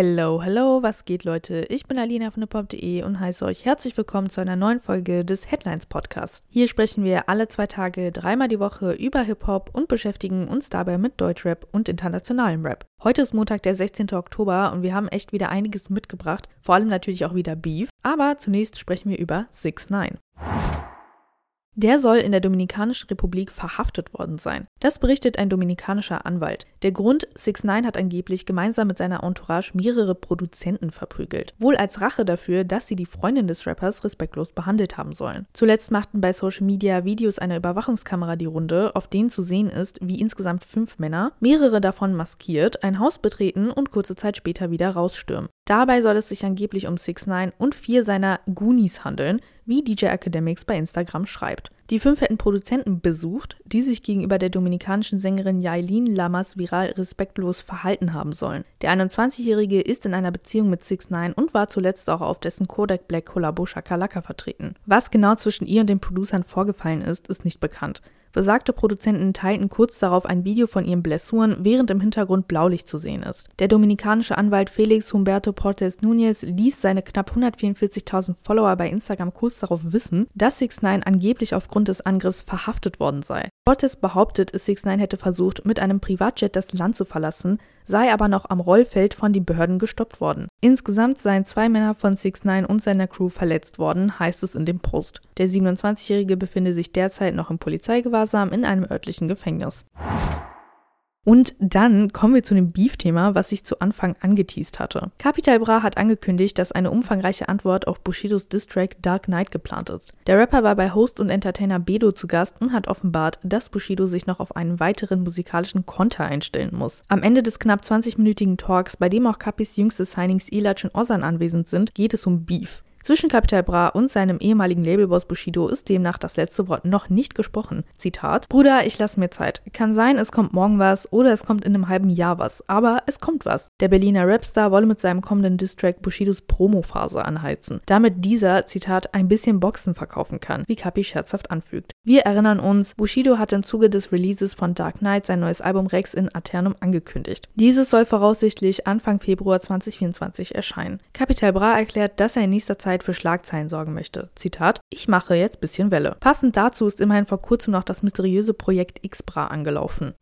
Hello, hello, was geht, Leute? Ich bin Alina von hiphop.de und heiße euch herzlich willkommen zu einer neuen Folge des Headlines Podcasts. Hier sprechen wir alle zwei Tage, dreimal die Woche über Hip-Hop und beschäftigen uns dabei mit Deutschrap und internationalem Rap. Heute ist Montag, der 16. Oktober und wir haben echt wieder einiges mitgebracht, vor allem natürlich auch wieder Beef. Aber zunächst sprechen wir über 6 9 der soll in der Dominikanischen Republik verhaftet worden sein. Das berichtet ein dominikanischer Anwalt. Der Grund, 6 9 hat angeblich gemeinsam mit seiner Entourage mehrere Produzenten verprügelt. Wohl als Rache dafür, dass sie die Freundin des Rappers respektlos behandelt haben sollen. Zuletzt machten bei Social Media Videos einer Überwachungskamera die Runde, auf denen zu sehen ist, wie insgesamt fünf Männer, mehrere davon maskiert, ein Haus betreten und kurze Zeit später wieder rausstürmen. Dabei soll es sich angeblich um 6 9 und vier seiner Goonies handeln, wie DJ Academics bei Instagram schreibt. Die fünf hätten Produzenten besucht, die sich gegenüber der dominikanischen Sängerin Yailin Lamas viral respektlos verhalten haben sollen. Der 21-Jährige ist in einer Beziehung mit 6 9 und war zuletzt auch auf dessen Kodak Black Kollabo Shakalaka vertreten. Was genau zwischen ihr und den Producern vorgefallen ist, ist nicht bekannt. Besagte Produzenten teilten kurz darauf ein Video von ihren Blessuren, während im Hintergrund Blaulicht zu sehen ist. Der dominikanische Anwalt Felix Humberto Portes Núñez ließ seine knapp 144.000 Follower bei Instagram kurz darauf wissen, dass 6 9 angeblich aufgrund des Angriffs verhaftet worden sei. Portes behauptet, 6 9 hätte versucht, mit einem Privatjet das Land zu verlassen, sei aber noch am Rollfeld von den Behörden gestoppt worden. Insgesamt seien zwei Männer von 6 9 und seiner Crew verletzt worden, heißt es in dem Post. Der 27-Jährige befinde sich derzeit noch im Polizeigewahrsam in einem örtlichen Gefängnis. Und dann kommen wir zu dem Beef-Thema, was ich zu Anfang angeteased hatte. Capital Bra hat angekündigt, dass eine umfangreiche Antwort auf Bushidos Distrack Dark Knight geplant ist. Der Rapper war bei Host und Entertainer Bedo zu Gast und hat offenbart, dass Bushido sich noch auf einen weiteren musikalischen Konter einstellen muss. Am Ende des knapp 20-minütigen Talks, bei dem auch Capis jüngste Signings Elach und Ozan anwesend sind, geht es um Beef. Zwischen Capital Bra und seinem ehemaligen Labelboss Bushido ist demnach das letzte Wort noch nicht gesprochen. Zitat: Bruder, ich lasse mir Zeit. Kann sein, es kommt morgen was oder es kommt in einem halben Jahr was, aber es kommt was. Der Berliner Rapstar wolle mit seinem kommenden Distrack Bushidos Promophase anheizen, damit dieser, Zitat, ein bisschen Boxen verkaufen kann, wie Capi scherzhaft anfügt. Wir erinnern uns, Bushido hat im Zuge des Releases von Dark Knight sein neues Album Rex in Aternum angekündigt. Dieses soll voraussichtlich Anfang Februar 2024 erscheinen. Capital Bra erklärt, dass er in nächster Zeit Zeit für Schlagzeilen sorgen möchte. Zitat: Ich mache jetzt bisschen Welle. Passend dazu ist immerhin vor kurzem noch das mysteriöse Projekt Xbra angelaufen.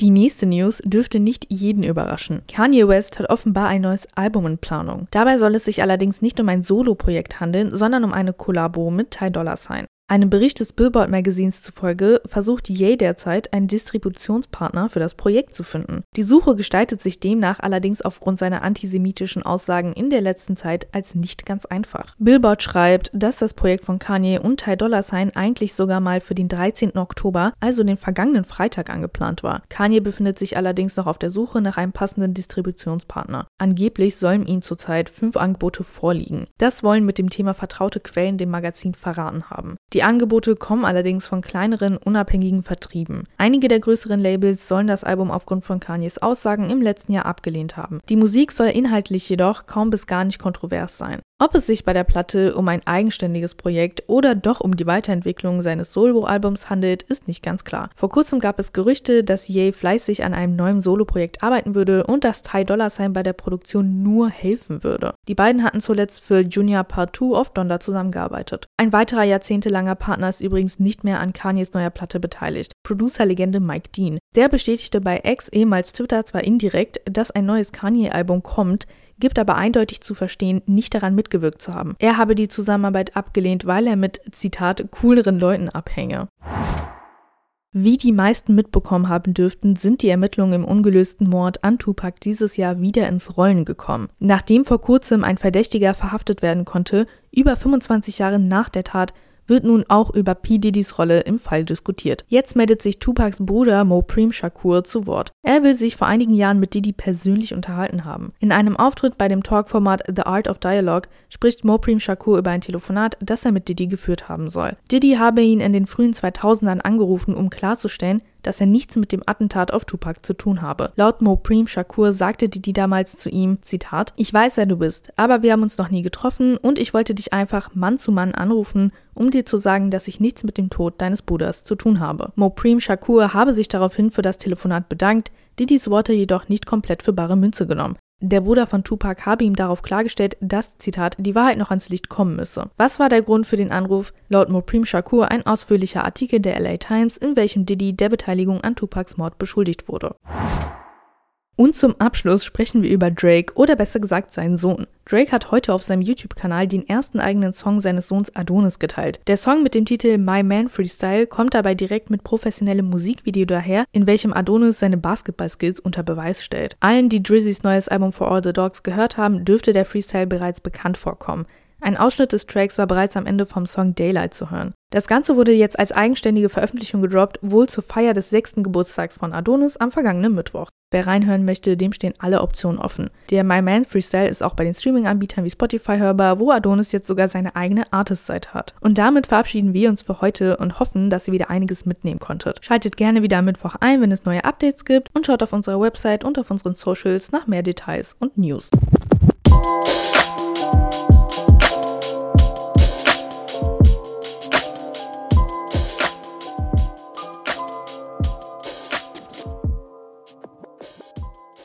Die nächste News dürfte nicht jeden überraschen. Kanye West hat offenbar ein neues Album in Planung. Dabei soll es sich allerdings nicht um ein Solo-Projekt handeln, sondern um eine Kollabo mit Ty Dolla Sign. Einem Bericht des Billboard Magazins zufolge versucht Ye derzeit, einen Distributionspartner für das Projekt zu finden. Die Suche gestaltet sich demnach allerdings aufgrund seiner antisemitischen Aussagen in der letzten Zeit als nicht ganz einfach. Billboard schreibt, dass das Projekt von Kanye und Ty Dolla Sign eigentlich sogar mal für den 13. Oktober, also den vergangenen Freitag, angeplant war. Kanye befindet sich allerdings noch auf der Suche nach einem passenden Distributionspartner. Angeblich sollen ihm zurzeit fünf Angebote vorliegen. Das wollen mit dem Thema vertraute Quellen dem Magazin verraten haben. Die die Angebote kommen allerdings von kleineren, unabhängigen Vertrieben. Einige der größeren Labels sollen das Album aufgrund von Kanyes Aussagen im letzten Jahr abgelehnt haben. Die Musik soll inhaltlich jedoch kaum bis gar nicht kontrovers sein. Ob es sich bei der Platte um ein eigenständiges Projekt oder doch um die Weiterentwicklung seines Solo-Albums handelt, ist nicht ganz klar. Vor kurzem gab es Gerüchte, dass Ye fleißig an einem neuen Solo-Projekt arbeiten würde und dass Ty Dolla Sign bei der Produktion nur helfen würde. Die beiden hatten zuletzt für Junior Part 2 auf Donda zusammengearbeitet. Ein weiterer jahrzehntelanger Partner ist übrigens nicht mehr an Kanyes neuer Platte beteiligt. Producer-Legende Mike Dean. Der bestätigte bei X ehemals Twitter zwar indirekt, dass ein neues Kanye-Album kommt, gibt aber eindeutig zu verstehen, nicht daran mitgewirkt zu haben. Er habe die Zusammenarbeit abgelehnt, weil er mit, Zitat, cooleren Leuten abhänge. Wie die meisten mitbekommen haben dürften, sind die Ermittlungen im ungelösten Mord an Tupac dieses Jahr wieder ins Rollen gekommen. Nachdem vor kurzem ein Verdächtiger verhaftet werden konnte, über 25 Jahre nach der Tat, wird nun auch über P. Diddy's Rolle im Fall diskutiert. Jetzt meldet sich Tupacs Bruder Mo Preem Shakur zu Wort. Er will sich vor einigen Jahren mit Diddy persönlich unterhalten haben. In einem Auftritt bei dem Talkformat The Art of Dialogue spricht Mo Preem Shakur über ein Telefonat, das er mit Diddy geführt haben soll. Diddy habe ihn in den frühen 2000ern angerufen, um klarzustellen, dass er nichts mit dem Attentat auf Tupac zu tun habe. Laut Mo Preem Shakur sagte Didi damals zu ihm, Zitat, ich weiß, wer du bist, aber wir haben uns noch nie getroffen und ich wollte dich einfach Mann zu Mann anrufen, um dir zu sagen, dass ich nichts mit dem Tod deines Bruders zu tun habe. Mo Preem Shakur habe sich daraufhin für das Telefonat bedankt, Didis Worte jedoch nicht komplett für bare Münze genommen. Der Bruder von Tupac habe ihm darauf klargestellt, dass, Zitat, die Wahrheit noch ans Licht kommen müsse. Was war der Grund für den Anruf? Laut Moprim Shakur ein ausführlicher Artikel der LA Times, in welchem Diddy der Beteiligung an Tupacs Mord beschuldigt wurde. Und zum Abschluss sprechen wir über Drake oder besser gesagt seinen Sohn. Drake hat heute auf seinem YouTube-Kanal den ersten eigenen Song seines Sohns Adonis geteilt. Der Song mit dem Titel My Man Freestyle kommt dabei direkt mit professionellem Musikvideo daher, in welchem Adonis seine Basketball-Skills unter Beweis stellt. Allen, die Drizzys neues Album For All the Dogs gehört haben, dürfte der Freestyle bereits bekannt vorkommen. Ein Ausschnitt des Tracks war bereits am Ende vom Song Daylight zu hören. Das Ganze wurde jetzt als eigenständige Veröffentlichung gedroppt, wohl zur Feier des sechsten Geburtstags von Adonis am vergangenen Mittwoch. Wer reinhören möchte, dem stehen alle Optionen offen. Der My Man Freestyle ist auch bei den Streaming-Anbietern wie Spotify hörbar, wo Adonis jetzt sogar seine eigene Artist-Seite hat. Und damit verabschieden wir uns für heute und hoffen, dass ihr wieder einiges mitnehmen konntet. Schaltet gerne wieder am Mittwoch ein, wenn es neue Updates gibt und schaut auf unserer Website und auf unseren Socials nach mehr Details und News.